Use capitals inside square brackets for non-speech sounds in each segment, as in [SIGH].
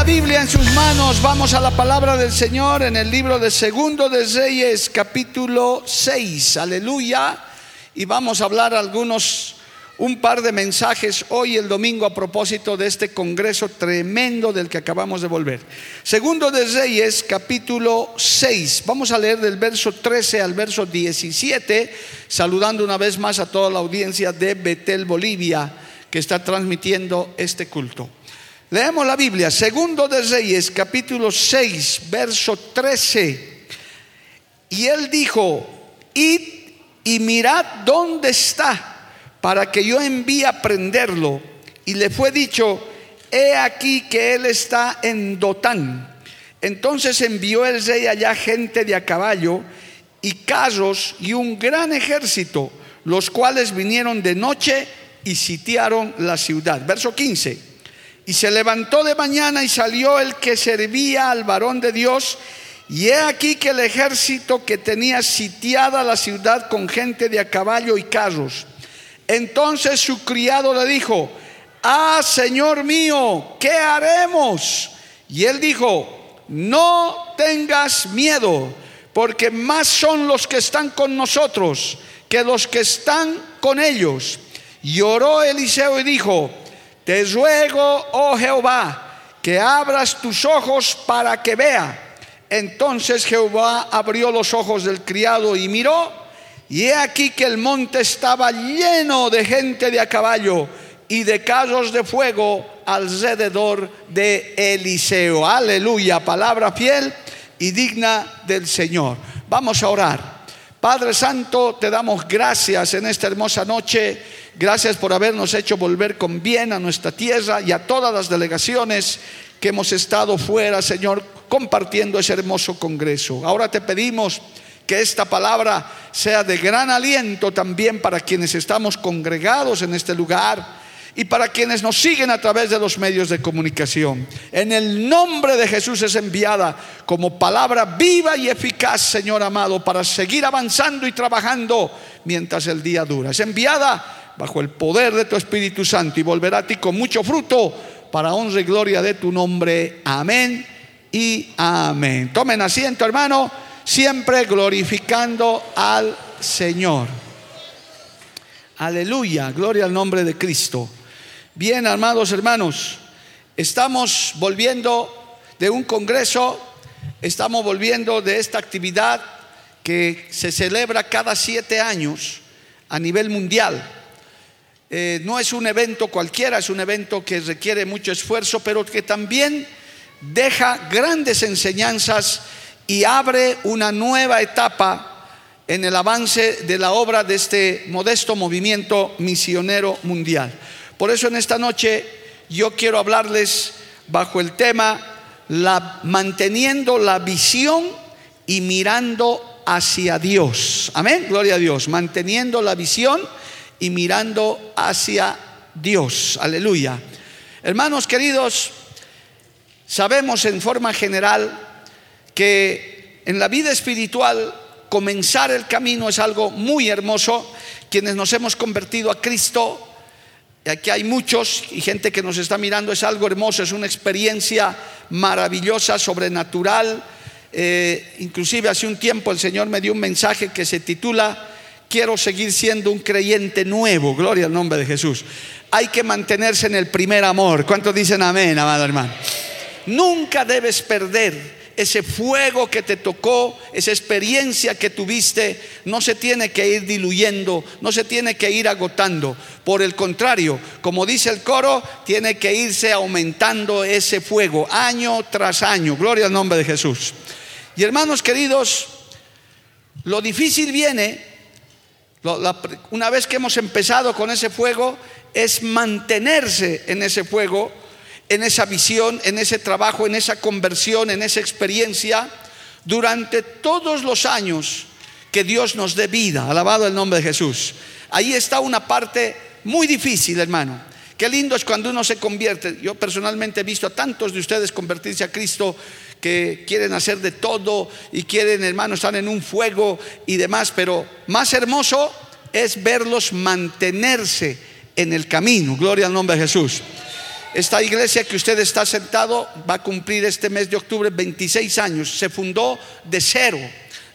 La Biblia en sus manos, vamos a la palabra del Señor en el libro de Segundo de Reyes, capítulo 6, aleluya, y vamos a hablar algunos un par de mensajes hoy el domingo a propósito de este congreso tremendo del que acabamos de volver. Segundo de Reyes, capítulo 6. Vamos a leer del verso 13 al verso 17, saludando una vez más a toda la audiencia de Betel, Bolivia, que está transmitiendo este culto. Leemos la Biblia, Segundo de Reyes, capítulo 6, verso 13. Y él dijo, id y mirad dónde está para que yo envíe a prenderlo. Y le fue dicho, he aquí que él está en Dotán. Entonces envió el rey allá gente de a caballo y carros y un gran ejército, los cuales vinieron de noche y sitiaron la ciudad. Verso 15. Y se levantó de mañana y salió el que servía al varón de Dios. Y he aquí que el ejército que tenía sitiada la ciudad con gente de a caballo y carros entonces su criado le dijo, ah, Señor mío, ¿qué haremos? Y él dijo, no tengas miedo, porque más son los que están con nosotros que los que están con ellos. Y oró Eliseo y dijo, te ruego, oh Jehová, que abras tus ojos para que vea. Entonces Jehová abrió los ojos del criado y miró y he aquí que el monte estaba lleno de gente de a caballo y de carros de fuego alrededor de Eliseo. Aleluya, palabra fiel y digna del Señor. Vamos a orar. Padre Santo, te damos gracias en esta hermosa noche. Gracias por habernos hecho volver con bien a nuestra tierra y a todas las delegaciones que hemos estado fuera, Señor, compartiendo ese hermoso congreso. Ahora te pedimos que esta palabra sea de gran aliento también para quienes estamos congregados en este lugar y para quienes nos siguen a través de los medios de comunicación. En el nombre de Jesús es enviada como palabra viva y eficaz, Señor amado, para seguir avanzando y trabajando mientras el día dura. Es enviada bajo el poder de tu Espíritu Santo y volverá a ti con mucho fruto para honra y gloria de tu nombre. Amén y amén. Tomen asiento, hermano siempre glorificando al Señor. Aleluya, gloria al nombre de Cristo. Bien, amados hermanos, estamos volviendo de un congreso, estamos volviendo de esta actividad que se celebra cada siete años a nivel mundial. Eh, no es un evento cualquiera, es un evento que requiere mucho esfuerzo, pero que también deja grandes enseñanzas y abre una nueva etapa en el avance de la obra de este modesto movimiento misionero mundial. Por eso en esta noche yo quiero hablarles bajo el tema la, manteniendo la visión y mirando hacia Dios. Amén, gloria a Dios, manteniendo la visión y mirando hacia Dios. Aleluya. Hermanos queridos, sabemos en forma general que en la vida espiritual comenzar el camino es algo muy hermoso. Quienes nos hemos convertido a Cristo, aquí hay muchos y gente que nos está mirando, es algo hermoso, es una experiencia maravillosa, sobrenatural. Eh, inclusive hace un tiempo el Señor me dio un mensaje que se titula Quiero seguir siendo un creyente nuevo, gloria al nombre de Jesús. Hay que mantenerse en el primer amor. ¿Cuántos dicen amén, amado hermano? Nunca debes perder ese fuego que te tocó, esa experiencia que tuviste, no se tiene que ir diluyendo, no se tiene que ir agotando. Por el contrario, como dice el coro, tiene que irse aumentando ese fuego año tras año. Gloria al nombre de Jesús. Y hermanos queridos, Lo difícil viene, una vez que hemos empezado con ese fuego, es mantenerse en ese fuego, en esa visión, en ese trabajo, en esa conversión, en esa experiencia, durante todos los años que Dios nos dé vida. Alabado el nombre de Jesús. Ahí está una parte muy difícil, hermano. Qué lindo es cuando uno se convierte. Yo personalmente he visto a tantos de ustedes convertirse a Cristo que quieren hacer de todo y quieren, hermano, estar en un fuego y demás, pero más hermoso es verlos mantenerse en el camino. Gloria al nombre de Jesús. Esta iglesia que usted está sentado va a cumplir este mes de octubre 26 años. Se fundó de cero.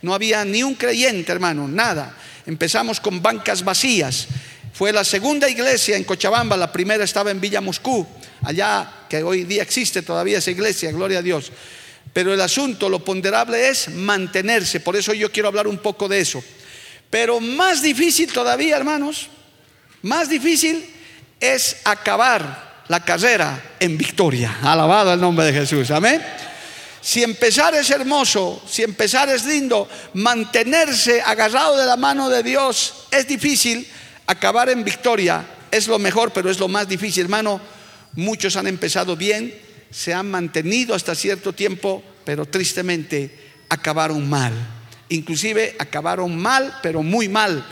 No había ni un creyente, hermano, nada. Empezamos con bancas vacías. Fue la segunda iglesia en Cochabamba, la primera estaba en Villa Moscú, allá que hoy día existe todavía esa iglesia, gloria a Dios. Pero el asunto, lo ponderable es mantenerse, por eso yo quiero hablar un poco de eso. Pero más difícil todavía, hermanos, más difícil es acabar la carrera en victoria. Alabado el nombre de Jesús, amén. Si empezar es hermoso, si empezar es lindo, mantenerse agarrado de la mano de Dios es difícil, acabar en victoria es lo mejor, pero es lo más difícil, hermano. Muchos han empezado bien, se han mantenido hasta cierto tiempo, pero tristemente acabaron mal. Inclusive acabaron mal, pero muy mal,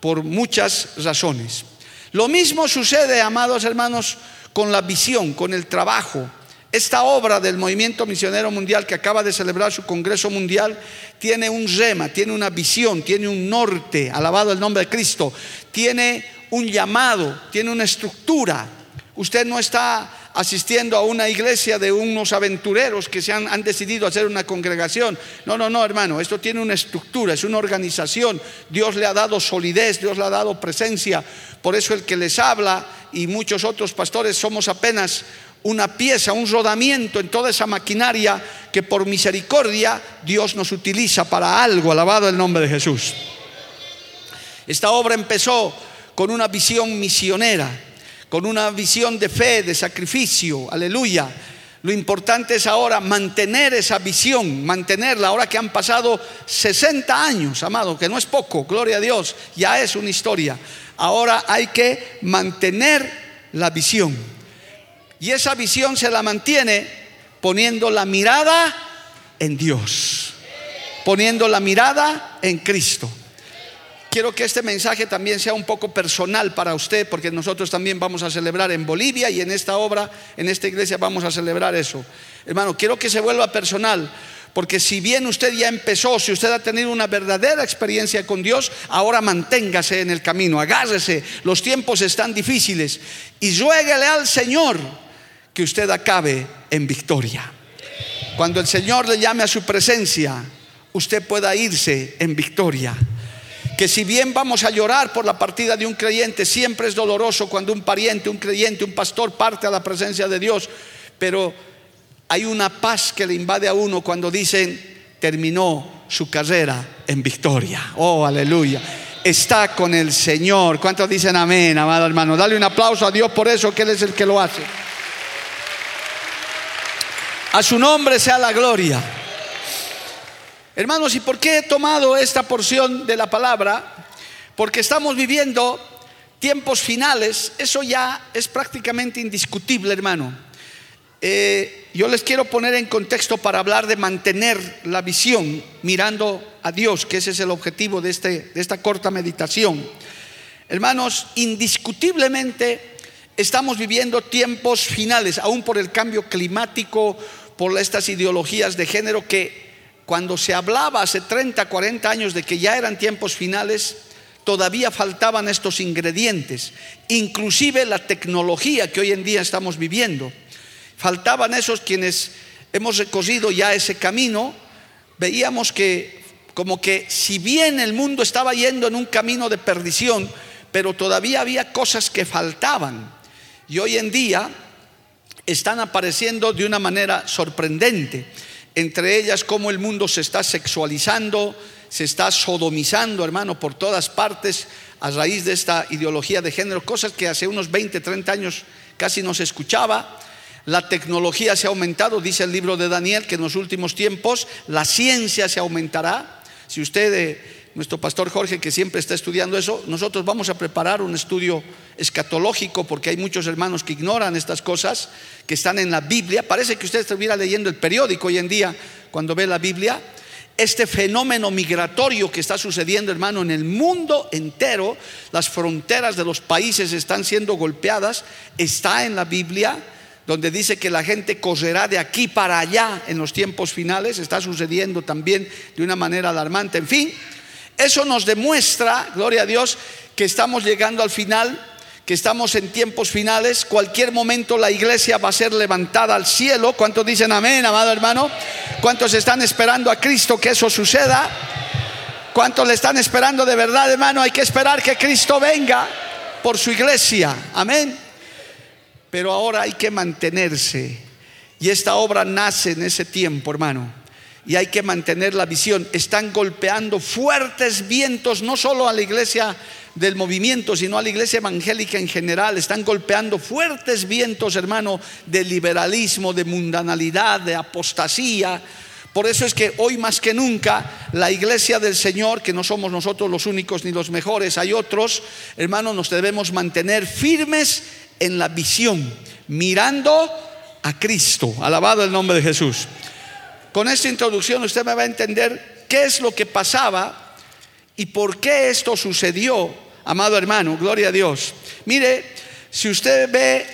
por muchas razones. Lo mismo sucede, amados hermanos, con la visión, con el trabajo, esta obra del movimiento misionero mundial que acaba de celebrar su Congreso Mundial tiene un rema, tiene una visión, tiene un norte, alabado el nombre de Cristo, tiene un llamado, tiene una estructura. Usted no está asistiendo a una iglesia de unos aventureros que se han, han, decidido hacer una congregación. No, no, no, hermano, esto tiene una estructura, es una organización. Dios le ha dado solidez, Dios le ha dado presencia. Por eso el que les habla y muchos otros pastores somos apenas una pieza, un rodamiento en toda esa maquinaria que por misericordia Dios nos utiliza para algo, alabado el nombre de Jesús. Esta obra empezó con una visión misionera, con una visión de fe, de sacrificio, aleluya. Lo importante es ahora mantener esa visión, mantenerla, ahora que han pasado 60 años, amado, que no es poco, gloria a Dios, ya es una historia. Ahora hay que mantener la visión. Y esa visión se la mantiene poniendo la mirada en Dios, poniendo la mirada en Cristo. Quiero que este mensaje también sea un poco personal para usted, porque nosotros también vamos a celebrar en Bolivia y en esta obra, en esta iglesia vamos a celebrar eso. Hermano, quiero que se vuelva personal, porque si bien usted ya empezó, si usted ha tenido una verdadera experiencia con Dios, ahora manténgase en el camino, agárrese, los tiempos están difíciles y ruéguele al Señor que usted acabe en victoria. Cuando el Señor le llame a su presencia, usted pueda irse en victoria. Que si bien vamos a llorar por la partida de un creyente, siempre es doloroso cuando un pariente, un creyente, un pastor parte a la presencia de Dios, pero hay una paz que le invade a uno cuando dicen, terminó su carrera en victoria. Oh, aleluya. Está con el Señor. ¿Cuántos dicen amén, amado hermano? Dale un aplauso a Dios por eso, que Él es el que lo hace. A su nombre sea la gloria. Hermanos, ¿y por qué he tomado esta porción de la palabra? Porque estamos viviendo tiempos finales, eso ya es prácticamente indiscutible, hermano. Eh, yo les quiero poner en contexto para hablar de mantener la visión mirando a Dios, que ese es el objetivo de, este, de esta corta meditación. Hermanos, indiscutiblemente estamos viviendo tiempos finales, aún por el cambio climático, por estas ideologías de género que cuando se hablaba hace 30, 40 años de que ya eran tiempos finales, todavía faltaban estos ingredientes, inclusive la tecnología que hoy en día estamos viviendo. Faltaban esos quienes hemos recorrido ya ese camino, veíamos que como que si bien el mundo estaba yendo en un camino de perdición, pero todavía había cosas que faltaban. Y hoy en día están apareciendo de una manera sorprendente. Entre ellas, cómo el mundo se está sexualizando, se está sodomizando, hermano, por todas partes a raíz de esta ideología de género, cosas que hace unos 20, 30 años casi no se escuchaba. La tecnología se ha aumentado, dice el libro de Daniel, que en los últimos tiempos la ciencia se aumentará. Si usted eh, nuestro pastor Jorge, que siempre está estudiando eso, nosotros vamos a preparar un estudio escatológico porque hay muchos hermanos que ignoran estas cosas, que están en la Biblia. Parece que usted estuviera leyendo el periódico hoy en día cuando ve la Biblia. Este fenómeno migratorio que está sucediendo, hermano, en el mundo entero, las fronteras de los países están siendo golpeadas, está en la Biblia donde dice que la gente correrá de aquí para allá en los tiempos finales, está sucediendo también de una manera alarmante. En fin, eso nos demuestra, gloria a Dios, que estamos llegando al final, que estamos en tiempos finales. Cualquier momento la iglesia va a ser levantada al cielo. ¿Cuántos dicen amén, amado hermano? ¿Cuántos están esperando a Cristo que eso suceda? ¿Cuántos le están esperando de verdad, hermano? Hay que esperar que Cristo venga por su iglesia. Amén pero ahora hay que mantenerse. Y esta obra nace en ese tiempo, hermano. Y hay que mantener la visión. Están golpeando fuertes vientos, no solo a la iglesia del movimiento, sino a la iglesia evangélica en general. Están golpeando fuertes vientos, hermano, de liberalismo, de mundanalidad, de apostasía. Por eso es que hoy más que nunca la iglesia del Señor, que no somos nosotros los únicos ni los mejores, hay otros, hermanos, nos debemos mantener firmes en la visión, mirando a Cristo. Alabado el nombre de Jesús. Con esta introducción usted me va a entender qué es lo que pasaba y por qué esto sucedió, amado hermano. Gloria a Dios. Mire, si usted ve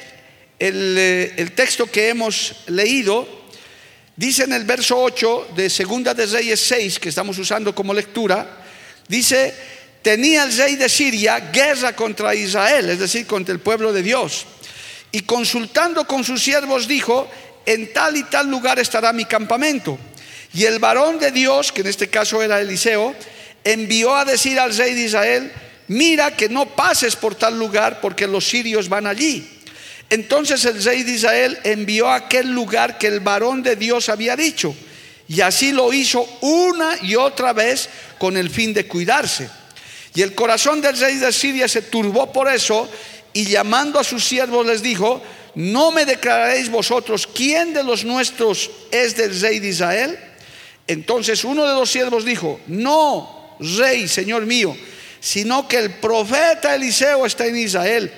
el, eh, texto que hemos leído, dice en el verso 8 de Segunda de Reyes 6, que estamos usando como lectura, dice, tenía el rey de Siria guerra contra Israel, es decir, contra el pueblo de Dios. Y consultando con sus siervos dijo, en tal y tal lugar estará mi campamento. Y el varón de Dios, que en este caso era Eliseo, envió a decir al rey de Israel, mira que no pases por tal lugar porque los sirios van allí. Entonces el rey de Israel envió a aquel lugar que el varón de Dios había dicho. Y así lo hizo una y otra vez con el fin de cuidarse. Y el corazón del rey de Siria se turbó por eso y llamando a sus siervos les dijo, ¿no me declararéis vosotros quién de los nuestros es del rey de Israel? Entonces uno de los siervos dijo, no, rey, señor mío, sino que el profeta Eliseo está en Israel,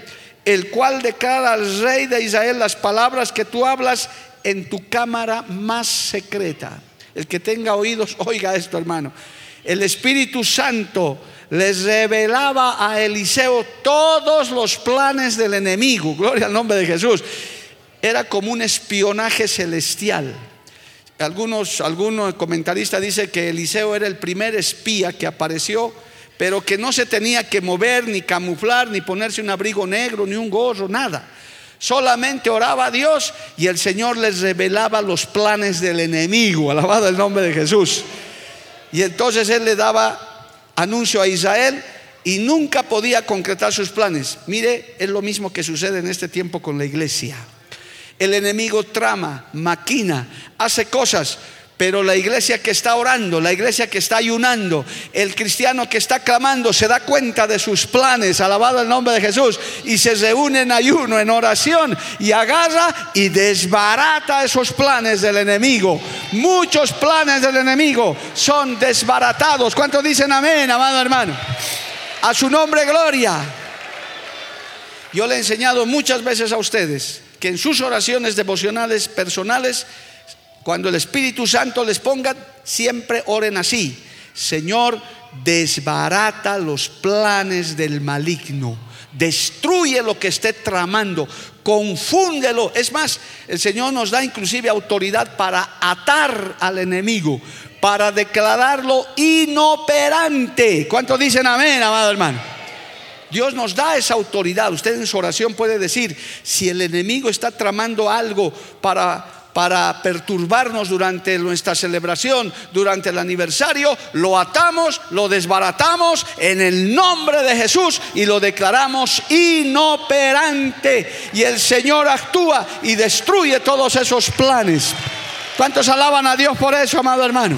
el cual declara al rey de Israel las palabras que tú hablas en tu cámara más secreta. El que tenga oídos, oiga esto, hermano. El Espíritu Santo les revelaba a Eliseo todos los planes del enemigo. [LAUGHS] Gloria al nombre de Jesús. Era como un espionaje celestial. Algunos, algunos comentaristas dicen que Eliseo era el primer espía que apareció, pero que no se tenía que mover, ni camuflar, ni ponerse un abrigo negro, ni un gorro, nada. Solamente oraba a Dios y el Señor les revelaba los planes del enemigo. Alabado el nombre de Jesús. Y entonces él le daba anuncio a Israel y nunca podía concretar sus planes. Mire, es lo mismo que sucede en este tiempo con la iglesia. El enemigo trama, maquina, hace cosas, pero la iglesia que está orando, la iglesia que está ayunando, el cristiano que está clamando, se da cuenta de sus planes, alabado el nombre de Jesús, y se reúne en ayuno, en oración, y agarra y desbarata esos planes del enemigo. Muchos planes del enemigo son desbaratados. ¿Cuántos dicen amén, amado hermano? A su nombre, gloria. Yo le he enseñado muchas veces a ustedes que en sus oraciones devocionales personales cuando el Espíritu Santo les ponga, siempre oren así. Señor, desbarata los planes del maligno. Destruye lo que esté tramando. Confúndelo. Es más, el Señor nos da inclusive autoridad para atar al enemigo, para declararlo inoperante. ¿Cuántos dicen amén, amado hermano? Dios nos da esa autoridad. Usted en su oración puede decir, si el enemigo está tramando algo para para perturbarnos durante nuestra celebración, durante el aniversario, lo atamos, lo desbaratamos en el nombre de Jesús y lo declaramos inoperante. Y el Señor actúa y destruye todos esos planes. ¿Cuántos alaban a Dios por eso, amado hermano?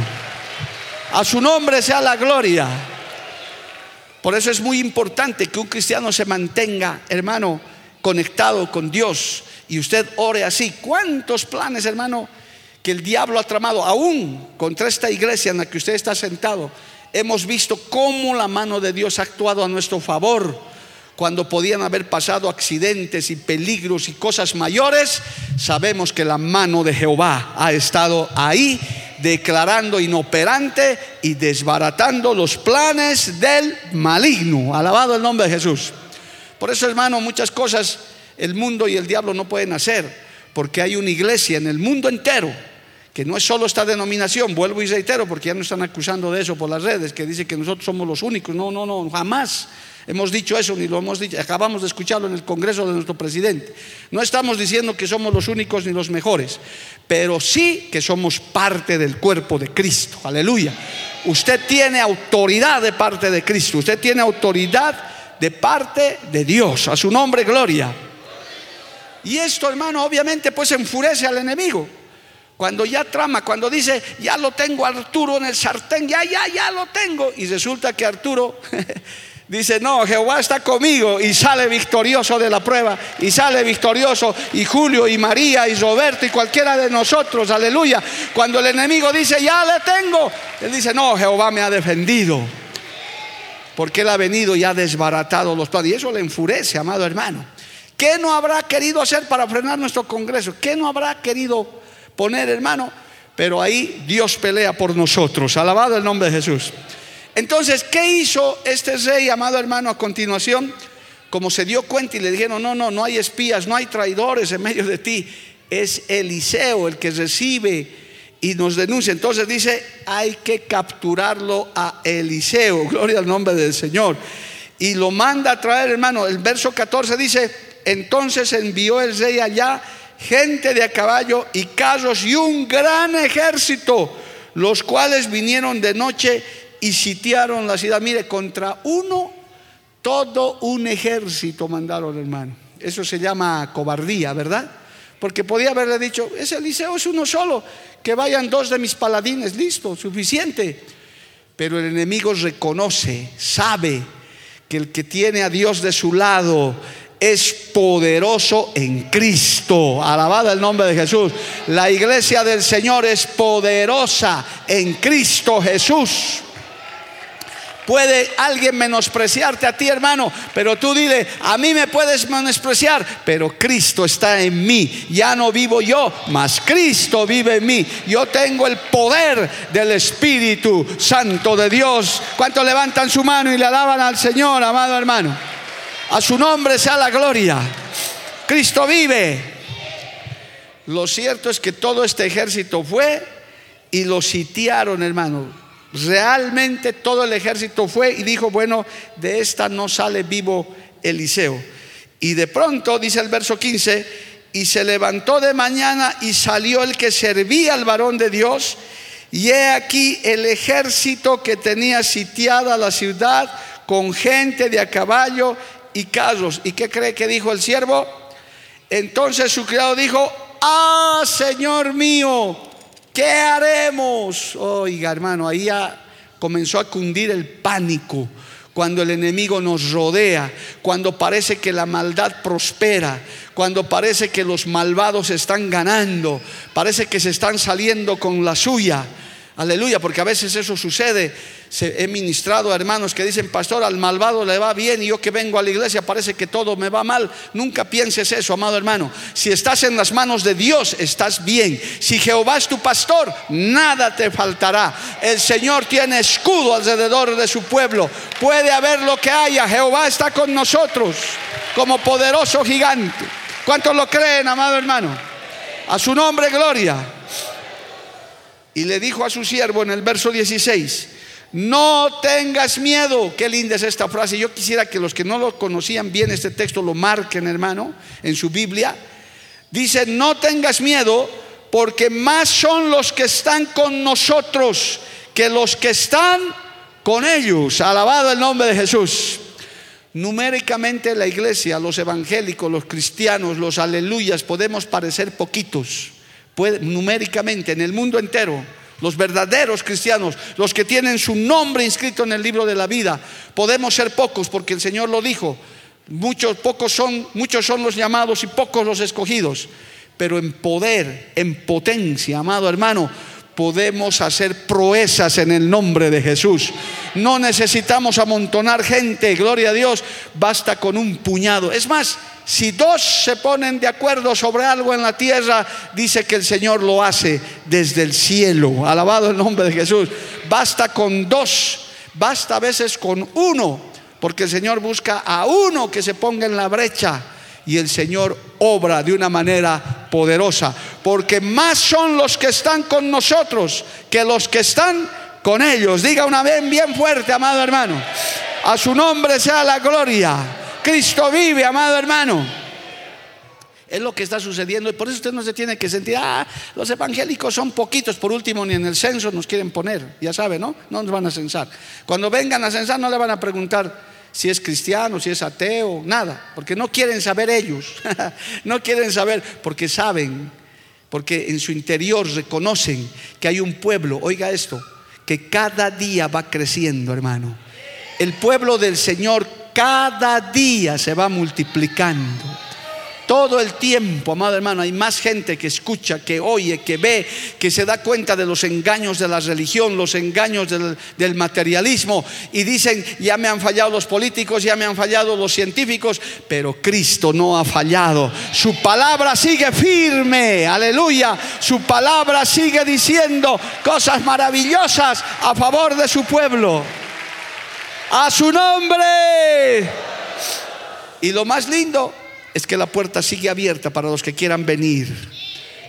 A su nombre sea la gloria. Por eso es muy importante que un cristiano se mantenga, hermano, conectado con Dios y usted ore así. ¿Cuántos planes, hermano, que el diablo ha tramado aún contra esta iglesia en la que usted está sentado? hemos visto cómo la mano de Dios ha actuado a nuestro favor. Cuando podían haber pasado accidentes y peligros y cosas mayores, sabemos que la mano de Jehová ha estado ahí declarando inoperante y desbaratando los planes del maligno. Alabado el nombre de Jesús. Por eso, hermano, muchas cosas el mundo y el diablo no pueden hacer, porque hay una iglesia en el mundo entero que no es solo esta denominación, vuelvo y reitero, porque ya nos están acusando de eso por las redes, que dice que nosotros somos los únicos. No, no, no, jamás hemos dicho eso, ni lo hemos dicho, acabamos de escucharlo en el Congreso de nuestro presidente. No estamos diciendo que somos los únicos ni los mejores, pero sí que somos parte del cuerpo de Cristo. Aleluya. Usted tiene autoridad de parte de Cristo, usted tiene autoridad de parte de Dios. A su nombre, gloria. Y esto, hermano, obviamente pues enfurece al enemigo. Cuando ya trama, cuando dice, ya lo tengo Arturo en el sartén, ya, ya, ya lo tengo. Y resulta que Arturo [LAUGHS] dice, no, Jehová está conmigo y sale victorioso de la prueba. Y sale victorioso y Julio y María y Roberto y cualquiera de nosotros, aleluya. Cuando el enemigo dice, ya le tengo, él dice, no, Jehová me ha defendido. Porque él ha venido y ha desbaratado los planes. Y eso le enfurece, amado hermano. ¿Qué no habrá querido hacer para frenar nuestro Congreso? ¿Qué no habrá querido poner, hermano, pero ahí Dios pelea por nosotros. Alabado el nombre de Jesús. Entonces, ¿qué hizo este rey, amado hermano, a continuación? Como se dio cuenta y le dijeron, no, no, no hay espías, no hay traidores en medio de ti. Es Eliseo el que recibe y nos denuncia. Entonces dice, hay que capturarlo a Eliseo. [LAUGHS] Gloria al nombre del Señor. Y lo manda a traer, hermano. El verso 14 dice, entonces envió el rey allá gente de a caballo y carros y un gran ejército, los cuales vinieron de noche y sitiaron la ciudad. Mire, contra uno, todo un ejército mandaron, hermano. Eso se llama cobardía, ¿verdad? Porque podía haberle dicho, ese Eliseo es uno solo, que vayan dos de mis paladines, listo, suficiente. Pero el enemigo reconoce, sabe que el que tiene a Dios de su lado, es poderoso en Cristo. Alabado el nombre de Jesús. La iglesia del Señor es poderosa en Cristo Jesús. Puede alguien menospreciarte a ti, hermano, pero tú dile, a mí me puedes menospreciar, pero Cristo está en mí. Ya no vivo yo, mas Cristo vive en mí. Yo tengo el poder del Espíritu Santo de Dios. ¿Cuántos levantan su mano y le alaban al Señor, amado hermano? A su nombre sea la gloria. Cristo vive. Lo cierto es que todo este ejército fue y lo sitiaron, hermano. Realmente todo el ejército fue y dijo, bueno, de esta no sale vivo Eliseo. Y de pronto, dice el verso 15, y se levantó de mañana y salió el que servía al varón de Dios. Y he aquí el ejército que tenía sitiada la ciudad con gente de a caballo y carros. ¿Y qué cree que dijo el siervo? Entonces su criado dijo, ah, Señor mío, ¿qué haremos? Oiga, hermano, ahí ya comenzó a cundir el pánico cuando el enemigo nos rodea, cuando parece que la maldad prospera, cuando parece que los malvados están ganando, parece que se están saliendo con la suya. Aleluya, porque a veces eso sucede. he ministrado a hermanos que dicen, pastor, al malvado le va bien y yo que vengo a la iglesia parece que todo me va mal. Nunca pienses eso, amado hermano. Si estás en las manos de Dios, estás bien. Si Jehová es tu pastor, nada te faltará. El Señor tiene escudo alrededor de su pueblo. Puede haber lo que haya. Jehová está con nosotros como poderoso gigante. ¿Cuántos lo creen, amado hermano? A su nombre, gloria. Y le dijo a su siervo en el verso 16, no tengas miedo. Qué linda es esta frase. Yo quisiera que los que no lo conocían bien este texto lo marquen, hermano, en su Biblia. Dice, no tengas miedo porque más son los que están con nosotros que los que están con ellos. Alabado el nombre de Jesús. Numéricamente la iglesia, los evangélicos, los cristianos, los aleluyas, podemos parecer poquitos numéricamente en el mundo entero, los verdaderos cristianos, los que tienen su nombre inscrito en el libro de la vida, podemos ser pocos porque el Señor lo dijo. Muchos pocos son, muchos son los llamados y pocos los escogidos, pero en poder, en potencia, amado hermano, podemos hacer proezas en el nombre de Jesús. No necesitamos amontonar gente, gloria a Dios, basta con un puñado. Es más, si dos se ponen de acuerdo sobre algo en la tierra, dice que el Señor lo hace desde el cielo. Alabado el nombre de Jesús. Basta con dos, basta a veces con uno, porque el Señor busca a uno que se ponga en la brecha y el Señor obra de una manera poderosa, porque más son los que están con nosotros que los que están con ellos. Diga una vez bien fuerte, amado hermano. A su nombre sea la gloria. Cristo vive, amado hermano. Es lo que está sucediendo y por eso usted no se tiene que sentir, ah, los evangélicos son poquitos, por último ni en el censo nos quieren poner, ya sabe, ¿no? No nos van a censar. Cuando vengan a censar no le van a preguntar si es cristiano, si es ateo, nada, porque no quieren saber ellos, [LAUGHS] no quieren saber, porque saben, porque en su interior reconocen que hay un pueblo, oiga esto, que cada día va creciendo, hermano. El pueblo del Señor cada día se va multiplicando. Todo el tiempo, amado hermano, hay más gente que escucha, que oye, que ve, que se da cuenta de los engaños de la religión, los engaños del, materialismo. Y dicen, ya me han fallado los políticos, ya me han fallado los científicos, pero Cristo no ha fallado. Su palabra sigue firme, aleluya. Su palabra sigue diciendo cosas maravillosas a favor de su pueblo. A su nombre. Y lo más lindo es que la puerta sigue abierta para los que quieran venir.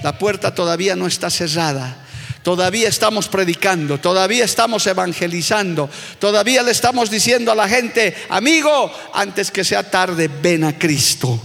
La puerta todavía no está cerrada. Todavía estamos predicando, todavía estamos evangelizando, todavía le estamos diciendo a la gente, amigo, antes que sea tarde, ven a Cristo.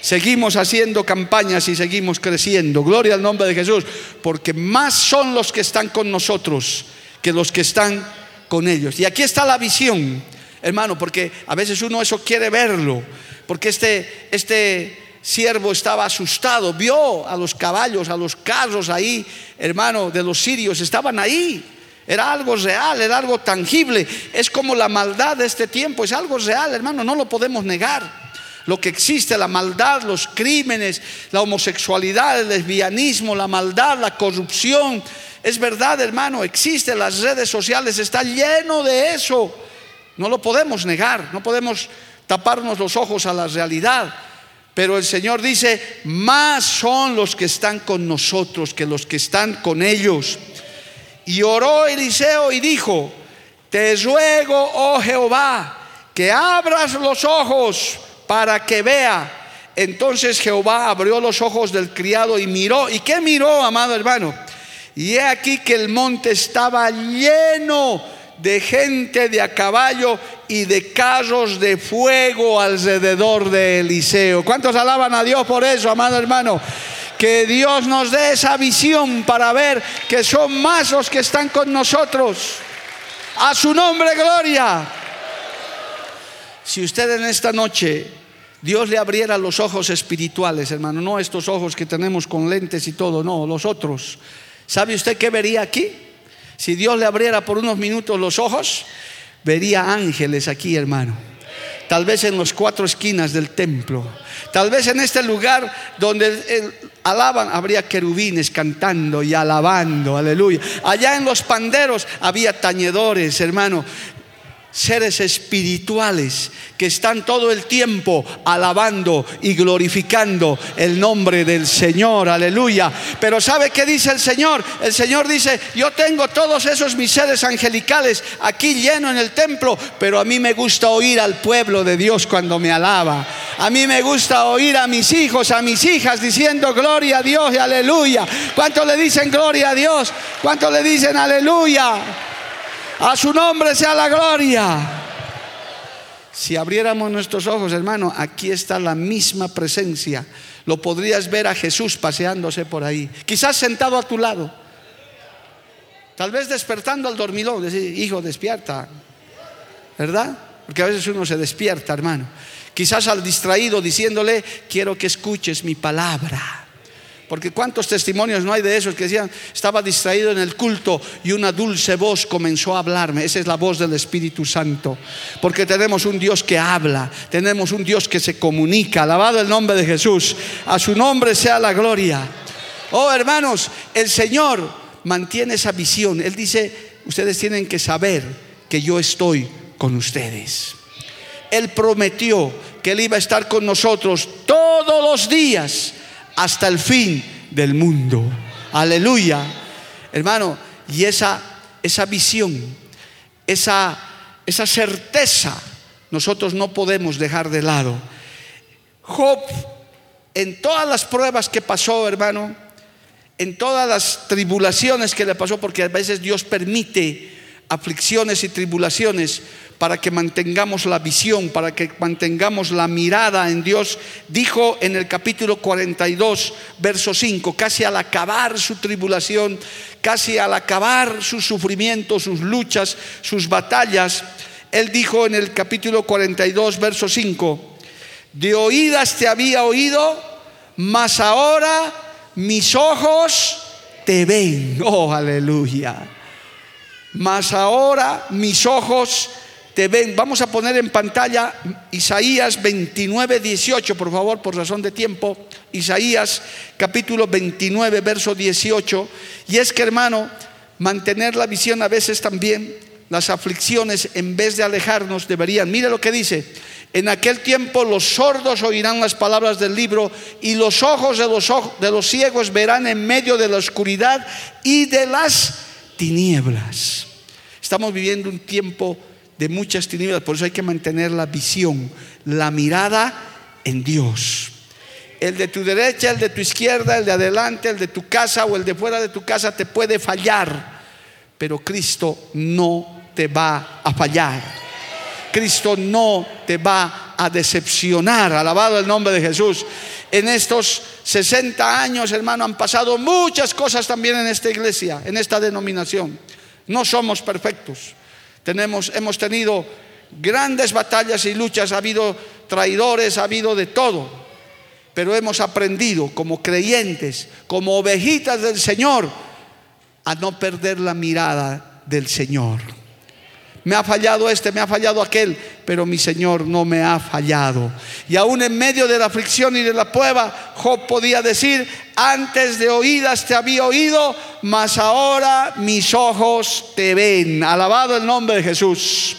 Seguimos haciendo campañas y seguimos creciendo. Gloria al nombre de Jesús, porque más son los que están con nosotros que los que están con ellos. Y aquí está la visión, hermano, porque a veces uno eso quiere verlo porque este, este siervo estaba asustado, vio a los caballos, a los carros ahí, hermano, de los sirios, estaban ahí. Era algo real, era algo tangible. Es como la maldad de este tiempo, es algo real, hermano, no lo podemos negar. Lo que existe, la maldad, los crímenes, la homosexualidad, el lesbianismo, la maldad, la corrupción. Es verdad, hermano, existe, las redes sociales está lleno de eso. No lo podemos negar, no podemos taparnos los ojos a la realidad. Pero el Señor dice, más son los que están con nosotros que los que están con ellos. Y oró Eliseo y dijo, te ruego, oh Jehová, que abras los ojos para que vea. Entonces Jehová abrió los ojos del criado y miró. ¿Y qué miró, amado hermano? Y he aquí que el monte estaba lleno de gente de a caballo y de carros de fuego alrededor de Eliseo. ¿Cuántos alaban a Dios por eso, amado hermano? Que Dios nos dé esa visión para ver que son más los que están con nosotros. A su nombre, gloria. Si usted en esta noche Dios le abriera los ojos espirituales, hermano, no estos ojos que tenemos con lentes y todo, no, los otros. ¿Sabe usted qué vería aquí? Si Dios le abriera por unos minutos los ojos, vería ángeles aquí, hermano. Tal vez en las cuatro esquinas del templo. Tal vez en este lugar donde alaban, habría querubines cantando y alabando, aleluya. Allá en los panderos había tañedores, hermano, seres espirituales que están todo el tiempo alabando y glorificando el nombre del Señor, aleluya. Pero ¿sabe qué dice el Señor? El Señor dice, yo tengo todos esos mis seres angelicales aquí lleno en el templo, pero a mí me gusta oír al pueblo de Dios cuando me alaba. A mí me gusta oír a mis hijos, a mis hijas diciendo gloria a Dios y aleluya. ¿Cuánto le dicen gloria a Dios? ¿Cuánto le dicen aleluya? A su nombre sea la gloria. Si abriéramos nuestros ojos, hermano, aquí está la misma presencia. Lo podrías ver a Jesús paseándose por ahí. Quizás sentado a tu lado. Tal vez despertando al dormilón. Decir, hijo, despierta. ¿Verdad? Porque a veces uno se despierta, hermano. Quizás al distraído diciéndole, quiero que escuches mi palabra. Porque cuántos testimonios no hay de esos que decían, estaba distraído en el culto y una dulce voz comenzó a hablarme. Esa es la voz del Espíritu Santo. Porque tenemos un Dios que habla, tenemos un Dios que se comunica. Alabado el nombre de Jesús. A su nombre sea la gloria. Oh hermanos, el Señor mantiene esa visión. Él dice, ustedes tienen que saber que yo estoy con ustedes. Él prometió que Él iba a estar con nosotros todos los días hasta el fin del mundo. Aleluya. Hermano, y esa, esa visión, esa, esa certeza, nosotros no podemos dejar de lado. Job, en todas las pruebas que pasó, hermano, en todas las tribulaciones que le pasó, porque a veces Dios permite aflicciones y tribulaciones para que mantengamos la visión, para que mantengamos la mirada en Dios, dijo en el capítulo 42, verso 5, casi al acabar su tribulación, casi al acabar su sufrimiento, sus luchas, sus batallas, él dijo en el capítulo 42, verso 5, de oídas te había oído, mas ahora mis ojos te ven. Oh, aleluya. Mas ahora mis ojos te ven. Vamos a poner en pantalla Isaías 29, 18, por favor, por razón de tiempo. Isaías capítulo 29, verso 18. Y es que, hermano, mantener la visión a veces también, las aflicciones, en vez de alejarnos, deberían. Mire lo que dice. En aquel tiempo los sordos oirán las palabras del libro y los ojos de los, de los ciegos verán en medio de la oscuridad y de las tinieblas. Estamos viviendo un tiempo de muchas tinieblas, por eso hay que mantener la visión, la mirada en Dios. El de tu derecha, el de tu izquierda, el de adelante, el de tu casa o el de fuera de tu casa te puede fallar, pero Cristo no te va a fallar. Cristo no te va a decepcionar. Alabado el nombre de Jesús. En estos 60 años, hermano, han pasado muchas cosas también en esta iglesia, en esta denominación. No somos perfectos. Tenemos, hemos tenido grandes batallas y luchas, ha habido traidores, ha habido de todo. Pero hemos aprendido como creyentes, como ovejitas del Señor, a no perder la mirada del Señor. Me ha fallado este, me ha fallado aquel, pero mi Señor no me ha fallado. Y aún en medio de la aflicción y de la prueba, Job podía decir, antes de oídas te había oído, mas ahora mis ojos te ven. Alabado el nombre de Jesús.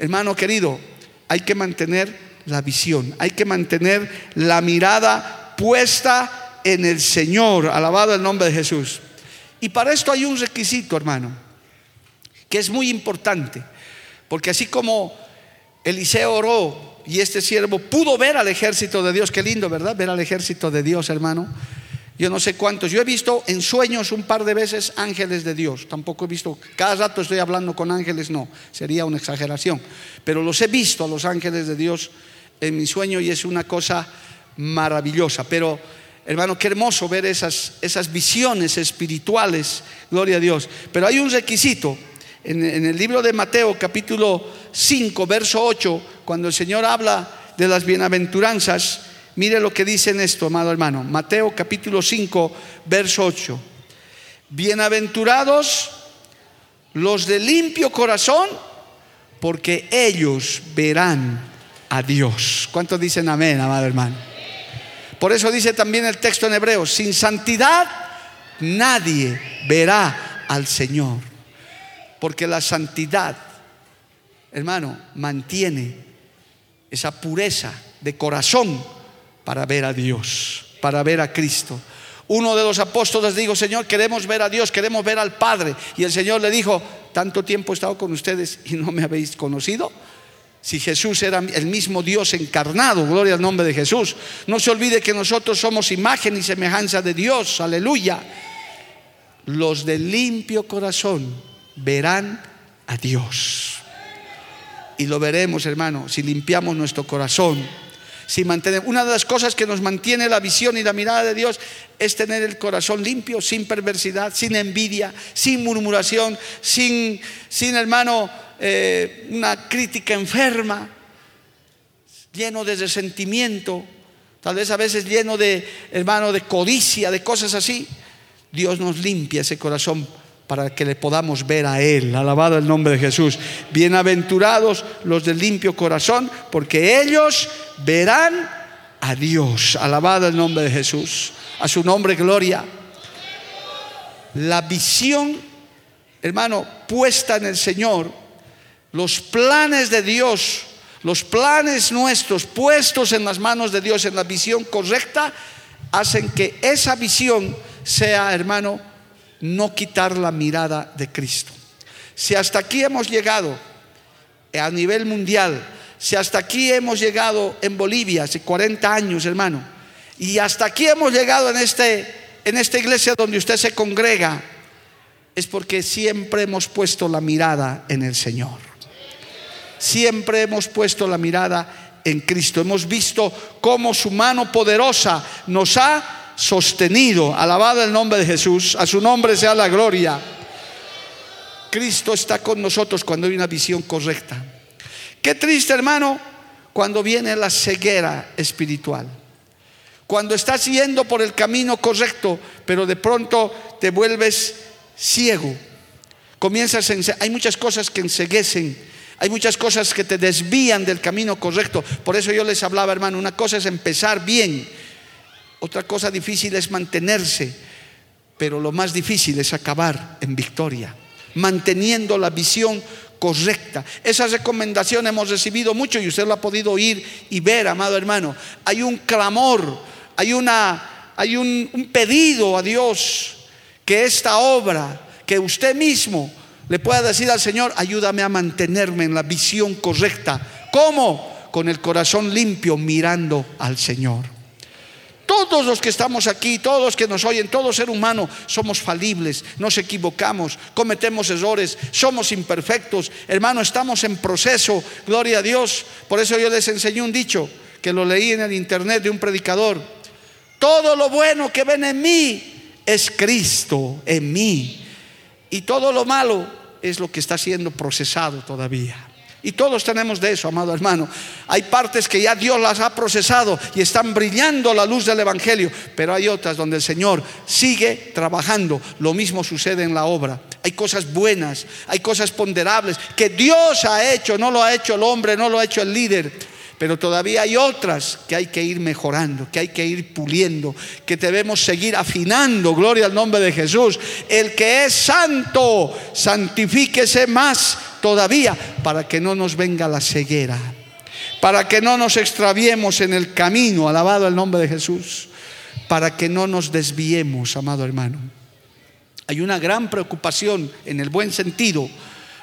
Hermano querido, hay que mantener la visión, hay que mantener la mirada puesta en el Señor. Alabado el nombre de Jesús. Y para esto hay un requisito, hermano que es muy importante, porque así como Eliseo oró y este siervo pudo ver al ejército de Dios, qué lindo, ¿verdad? Ver al ejército de Dios, hermano. Yo no sé cuántos, yo he visto en sueños un par de veces ángeles de Dios, tampoco he visto, cada rato estoy hablando con ángeles, no, sería una exageración, pero los he visto a los ángeles de Dios en mi sueño y es una cosa maravillosa, pero hermano, qué hermoso ver esas, esas visiones espirituales, gloria a Dios, pero hay un requisito, en, el libro de Mateo capítulo 5, verso 8, cuando el Señor habla de las bienaventuranzas, mire lo que dice en esto, amado hermano. Mateo capítulo 5, verso 8. Bienaventurados los de limpio corazón, porque ellos verán a Dios. ¿Cuántos dicen amén, amado hermano? Por eso dice también el texto en hebreo, sin santidad nadie verá al Señor. Porque la santidad, hermano, mantiene esa pureza de corazón para ver a Dios, para ver a Cristo. Uno de los apóstoles dijo, Señor, queremos ver a Dios, queremos ver al Padre. Y el Señor le dijo, tanto tiempo he estado con ustedes y no me habéis conocido. Si Jesús era el mismo Dios encarnado, gloria al nombre de Jesús. No se olvide que nosotros somos imagen y semejanza de Dios, aleluya. Los de limpio corazón verán a Dios. Y lo veremos, hermano, si limpiamos nuestro corazón. Si mantenemos, una de las cosas que nos mantiene la visión y la mirada de Dios es tener el corazón limpio, sin perversidad, sin envidia, sin murmuración, sin, sin hermano, eh, una crítica enferma, lleno de resentimiento, tal vez a veces lleno de, hermano, de codicia, de cosas así. Dios nos limpia ese corazón para que le podamos ver a Él. Alabado el nombre de Jesús. Bienaventurados los de limpio corazón, porque ellos verán a Dios. Alabado el nombre de Jesús. A su nombre, gloria. la visión, hermano, puesta en el Señor, los planes de Dios, los planes nuestros puestos en las manos de Dios, en la visión correcta, hacen que esa visión sea, hermano, no quitar la mirada de Cristo. Si hasta aquí hemos llegado a nivel mundial, si hasta aquí hemos llegado en Bolivia hace 40 años, hermano, y hasta aquí hemos llegado en, este, en esta iglesia donde usted se congrega, es porque siempre hemos puesto la mirada en el Señor. Siempre hemos puesto la mirada en Cristo. Hemos visto cómo su mano poderosa nos ha sostenido. Alabado el nombre de Jesús. A su nombre sea la gloria. Cristo está con nosotros cuando hay una visión correcta. Qué triste, hermano, cuando viene la ceguera espiritual. Cuando estás yendo por el camino correcto, pero de pronto te vuelves ciego. Comienzas a hay muchas cosas que enseguecen, hay muchas cosas que te desvían del camino correcto. Por eso yo les hablaba, hermano, una cosa es empezar bien, otra cosa difícil es mantenerse, pero lo más difícil es acabar en victoria, manteniendo la visión correcta. Esa recomendación hemos recibido mucho y usted lo ha podido oír y ver, amado hermano. Hay un clamor hay, una, hay un, un pedido a Dios que esta obra, que usted mismo le pueda decir al Señor, ayúdame a mantenerme en la visión correcta. ¿Cómo? Con el corazón limpio mirando al Señor. Todos los que estamos aquí, todos los que nos oyen, todo ser humano, somos falibles, nos equivocamos, cometemos errores, somos imperfectos. Hermano, estamos en proceso, gloria a Dios. Por eso yo les enseñé un dicho que lo leí en el internet de un predicador todo lo bueno que ven en mí es Cristo en mí. Y todo lo malo es lo que está siendo procesado todavía. Y todos tenemos de eso, amado hermano. Hay partes que ya Dios las ha procesado y están brillando la luz del Evangelio, pero hay otras donde el Señor sigue trabajando. Lo mismo sucede en la obra. Hay cosas buenas, hay cosas ponderables que Dios ha hecho, no lo ha hecho el hombre, no lo ha hecho el líder pero todavía hay otras que hay que ir mejorando, que hay que ir puliendo, que debemos seguir afinando. Gloria al nombre de Jesús. El que es santo, santifíquese más todavía para que no nos venga la ceguera, para que no nos extraviemos en el camino, alabado el nombre de Jesús, para que no nos desviemos, amado hermano. Hay una gran preocupación en el buen sentido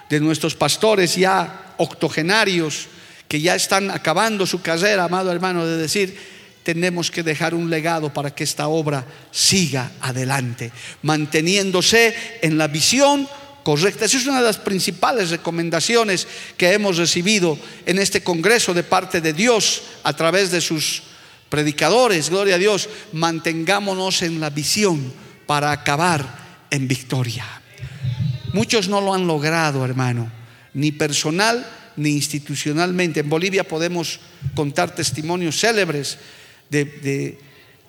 de nuestros pastores ya octogenarios, que ya están acabando su carrera, amado hermano, de decir, tenemos que dejar un legado para que esta obra siga adelante, manteniéndose en la visión correcta. Esa es una de las principales recomendaciones que hemos recibido en este Congreso de parte de Dios a través de sus predicadores. Gloria a Dios, mantengámonos en la visión para acabar en victoria. Muchos no lo han logrado, hermano, ni personal ni institucionalmente. En Bolivia podemos contar testimonios célebres de,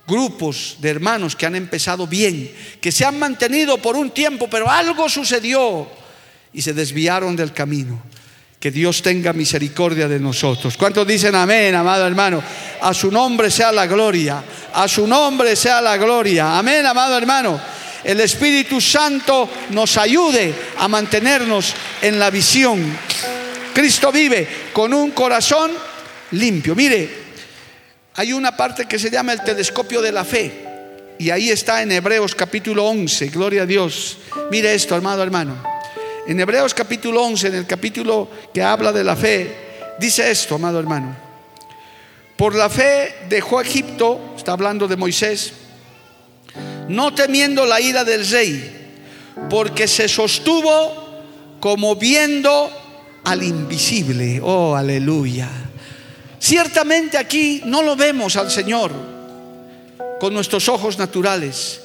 grupos de hermanos que han empezado bien, que se han mantenido por un tiempo, pero algo sucedió y se desviaron del camino. Que Dios tenga misericordia de nosotros. ¿Cuántos dicen amén, amado hermano? A su nombre sea la gloria. A su nombre sea la gloria. Amén, amado hermano. El Espíritu Santo nos ayude a mantenernos en la visión Cristo vive con un corazón limpio. Mire, hay una parte que se llama el telescopio de la fe. Y ahí está en Hebreos capítulo 11, gloria a Dios. Mire esto, amado hermano. En Hebreos capítulo 11, en el capítulo que habla de la fe, dice esto, amado hermano. Por la fe dejó Egipto, está hablando de Moisés, no temiendo la ira del rey, porque se sostuvo como viendo al invisible. Oh, aleluya. Ciertamente aquí no lo vemos al Señor con nuestros ojos naturales,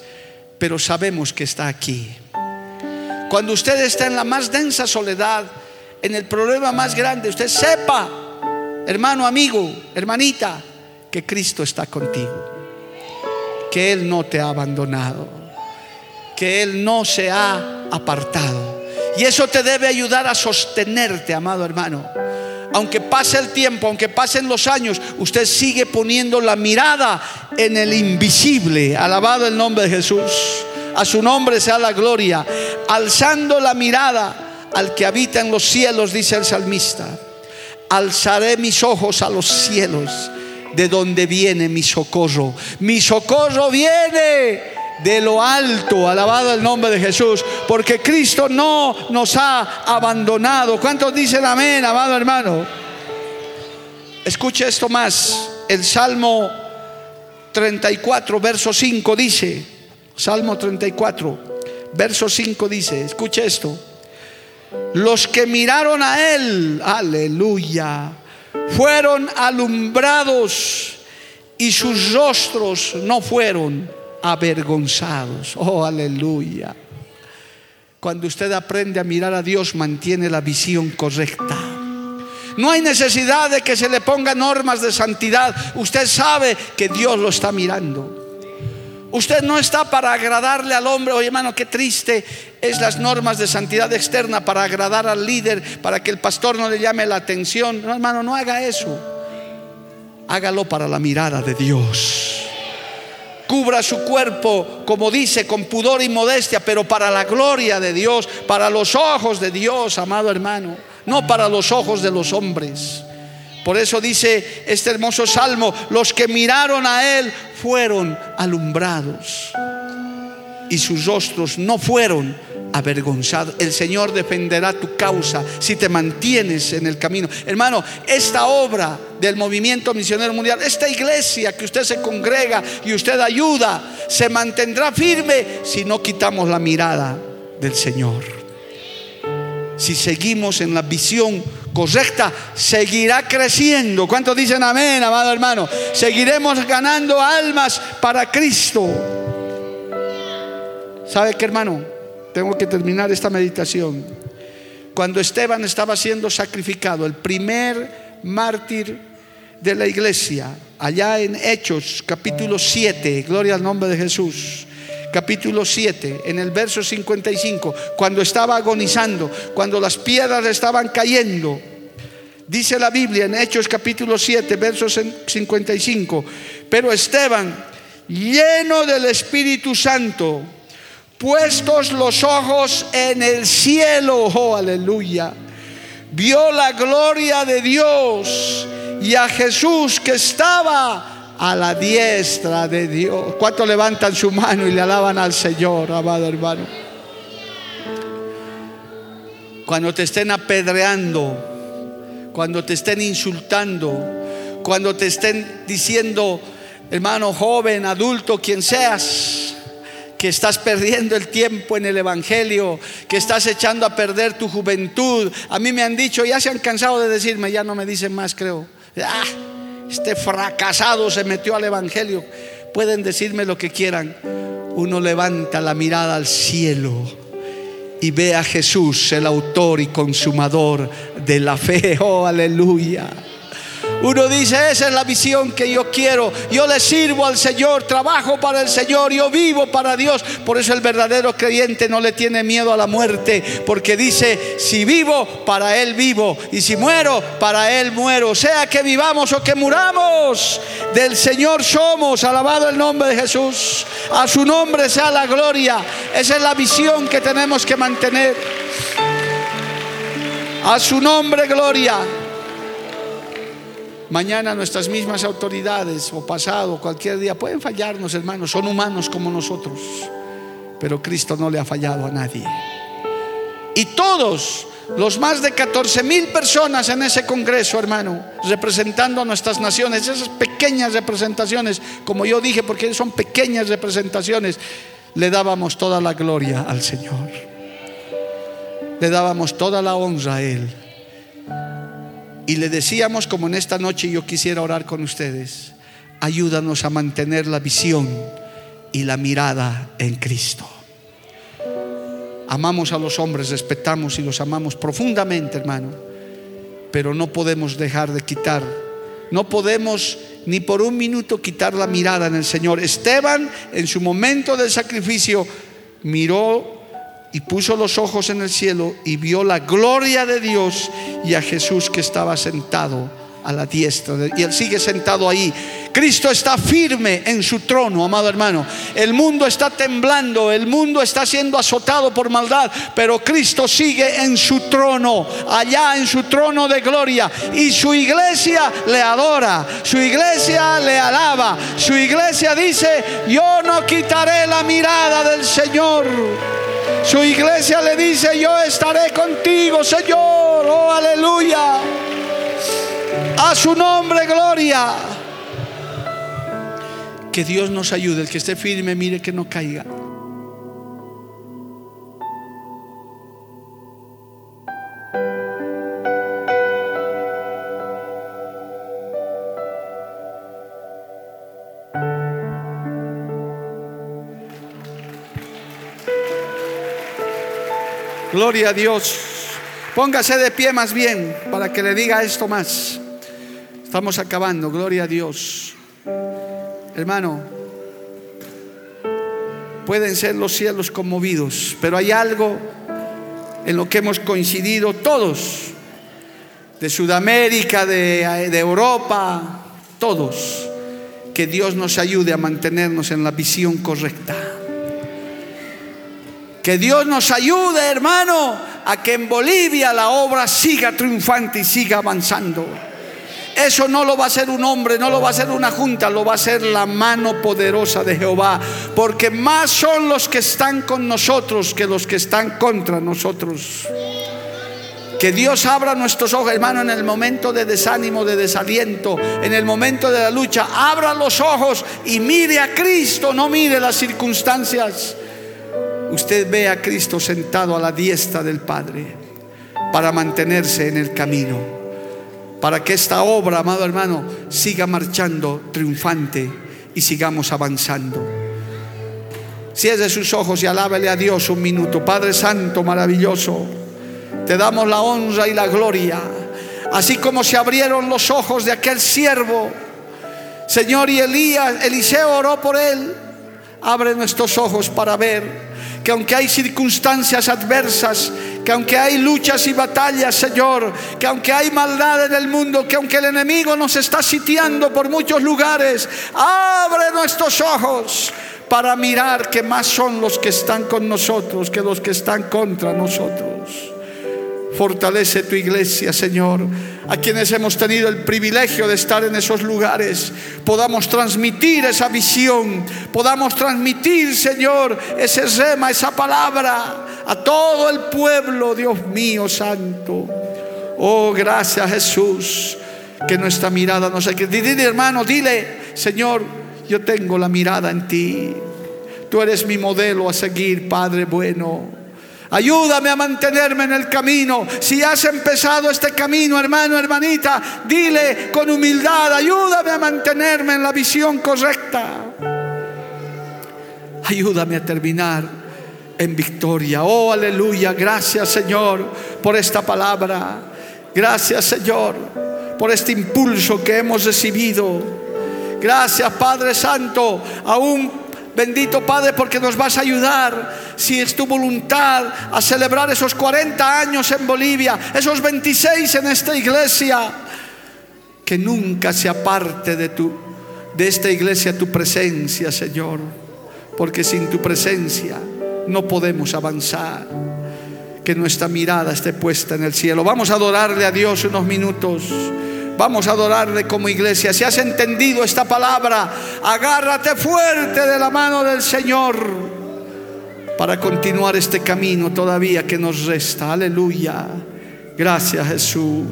pero sabemos que está aquí. Cuando usted está en la más densa soledad, en el problema más grande, usted sepa, hermano, amigo, hermanita, que Cristo está contigo, que Él no te ha abandonado, que Él no se ha apartado y eso te debe ayudar a sostenerte, amado hermano. Aunque pase el tiempo, aunque pasen los años, usted sigue poniendo la mirada en el invisible. Alabado el nombre de Jesús. A su nombre sea la gloria. Alzando la mirada al que habita en los cielos, dice el salmista. Alzaré mis ojos a los cielos, de donde viene mi socorro. Mi socorro viene de lo alto, alabado el nombre de Jesús, porque Cristo no nos ha abandonado. ¿Cuántos dicen amén, amado hermano? Escuche esto más. El Salmo 34, verso 5 dice, Salmo 34, verso 5 dice, escuche esto. Los que miraron a Él, aleluya, fueron alumbrados y sus rostros no fueron avergonzados. Oh, aleluya. Cuando usted aprende a mirar a Dios, mantiene la visión correcta. No hay necesidad de que se le ponga normas de santidad. Usted sabe que Dios lo está mirando. Usted no está para agradarle al hombre. Oye, hermano, qué triste es las normas de santidad externa para agradar al líder, para que el pastor no le llame la atención. No, hermano, no haga eso. Hágalo para la mirada de Dios cubra su cuerpo, como dice, con pudor y modestia, pero para la gloria de Dios, para los ojos de Dios, amado hermano, no para los ojos de los hombres. Por eso dice este hermoso salmo, los que miraron a Él fueron alumbrados y sus rostros no fueron avergonzado. El Señor defenderá tu causa si te mantienes en el camino. Hermano, esta obra del movimiento misionero mundial, esta iglesia que usted se congrega y usted ayuda, se mantendrá firme si no quitamos la mirada del Señor. Si seguimos en la visión correcta, seguirá creciendo. ¿Cuántos dicen amén, amado hermano? Seguiremos ganando almas para Cristo. ¿Sabe qué, hermano? Tengo que terminar esta meditación. Cuando Esteban estaba siendo sacrificado, el primer mártir de la iglesia, allá en Hechos capítulo 7, gloria al nombre de Jesús, capítulo 7, en el verso 55, cuando estaba agonizando, cuando las piedras estaban cayendo, dice la Biblia en Hechos capítulo 7, verso 55, pero Esteban, lleno del Espíritu Santo, puestos los ojos en el cielo, oh aleluya, vio la gloria de Dios y a Jesús que estaba a la diestra de Dios. ¿Cuántos levantan su mano y le alaban al Señor, amado hermano? Cuando te estén apedreando, cuando te estén insultando, cuando te estén diciendo, hermano joven, adulto, quien seas, que estás perdiendo el tiempo en el Evangelio, que estás echando a perder tu juventud. A mí me han dicho, ya se han cansado de decirme, ya no me dicen más, creo. Ah, este fracasado se metió al Evangelio. Pueden decirme lo que quieran. Uno levanta la mirada al cielo y ve a Jesús, el autor y consumador de la fe. Oh, aleluya. Uno dice, esa es la visión que yo quiero. Yo le sirvo al Señor, trabajo para el Señor, yo vivo para Dios. Por eso el verdadero creyente no le tiene miedo a la muerte, porque dice, si vivo, para Él vivo. Y si muero, para Él muero. Sea que vivamos o que muramos, del Señor somos. Alabado el nombre de Jesús. A su nombre sea la gloria. Esa es la visión que tenemos que mantener. A su nombre, gloria. Mañana nuestras mismas autoridades o pasado, cualquier día, pueden fallarnos, hermanos, son humanos como nosotros, pero Cristo no le ha fallado a nadie. Y todos los más de 14 mil personas en ese congreso, hermano, representando a nuestras naciones, esas pequeñas representaciones, como yo dije, porque son pequeñas representaciones, le dábamos toda la gloria al Señor. Le dábamos toda la honra a Él. Y le decíamos, como en esta noche yo quisiera orar con ustedes, ayúdanos a mantener la visión y la mirada en Cristo. Amamos a los hombres, respetamos y los amamos profundamente, hermano, pero no podemos dejar de quitar, no podemos ni por un minuto quitar la mirada en el Señor. Esteban en su momento del sacrificio miró y puso los ojos en el cielo y vio la gloria de Dios y a Jesús que estaba sentado a la diestra. y él sigue sentado ahí. Cristo está firme en su trono, amado hermano. El mundo está temblando, el mundo está siendo azotado por maldad, pero Cristo sigue en su trono, allá en su trono de gloria. Y su iglesia le adora, su iglesia le alaba, su iglesia dice, yo no quitaré la mirada del Señor. Su iglesia le dice, yo estaré contigo, Señor. Oh, aleluya. A su nombre, gloria. Que Dios nos ayude. El que esté firme, mire que no caiga. Gloria a Dios. Póngase de pie más bien para que le diga esto más. Estamos acabando, gloria a Dios. Hermano, pueden ser los cielos conmovidos, pero hay algo en lo que hemos coincidido todos, de Sudamérica, de, Europa, todos, que Dios nos ayude a mantenernos en la visión correcta. Que Dios nos ayude, hermano, a que en Bolivia la obra siga triunfante y siga avanzando. Eso no lo va a hacer un hombre, no lo va a hacer una junta, lo va a hacer la mano poderosa de Jehová. Porque más son los que están con nosotros que los que están contra nosotros. Que Dios abra nuestros ojos, hermano, en el momento de desánimo, de desaliento, en el momento de la lucha. Abra los ojos y mire a Cristo, no mire las circunstancias usted ve a Cristo sentado a la diestra del Padre para mantenerse en el camino, para que esta obra, amado hermano, siga marchando triunfante y sigamos avanzando. Cierre sus ojos y alábele a Dios un minuto. Padre Santo, maravilloso, te damos la honra y la gloria. Así como se abrieron los ojos de aquel siervo, Señor, y Elías, Eliseo oró por él. Abre nuestros ojos para ver que aunque hay circunstancias adversas, que aunque hay luchas y batallas, Señor, que aunque hay maldad en el mundo, que aunque el enemigo nos está sitiando por muchos lugares, abre nuestros ojos para mirar que más son los que están con nosotros que los que están contra nosotros. Fortalece tu iglesia, Señor. A quienes hemos tenido el privilegio de estar en esos lugares, podamos transmitir esa visión, podamos transmitir, Señor, ese rema, esa palabra a todo el pueblo, Dios mío santo. Oh, gracias Jesús, que nuestra mirada no se Dile, hermano, dile, Señor, yo tengo la mirada en ti. Tú eres mi modelo a seguir, Padre bueno. Ayúdame a mantenerme en el camino. Si has empezado este camino, hermano, hermanita, dile con humildad, ayúdame a mantenerme en la visión correcta. Ayúdame a terminar en victoria. Oh, aleluya. Gracias, Señor, por esta palabra. Gracias, Señor, por este impulso que hemos recibido. Gracias, Padre Santo, aún Bendito Padre, porque nos vas a ayudar, si es tu voluntad, a celebrar esos 40 años en Bolivia, esos 26 en esta iglesia. Que nunca se aparte de, tu, de esta iglesia tu presencia, Señor, porque sin tu presencia no podemos avanzar. Que nuestra mirada esté puesta en el cielo. Vamos a adorarle a Dios unos minutos. Vamos a adorarle como iglesia. Si has entendido esta palabra, agárrate fuerte de la mano del Señor para continuar este camino todavía que nos resta. Aleluya. Gracias Jesús.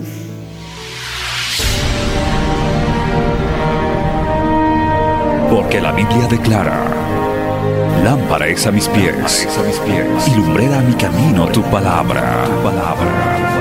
Porque la Biblia declara, lámpara es a mis pies, a mis pies y lumbrera a mi camino tu palabra. Tu palabra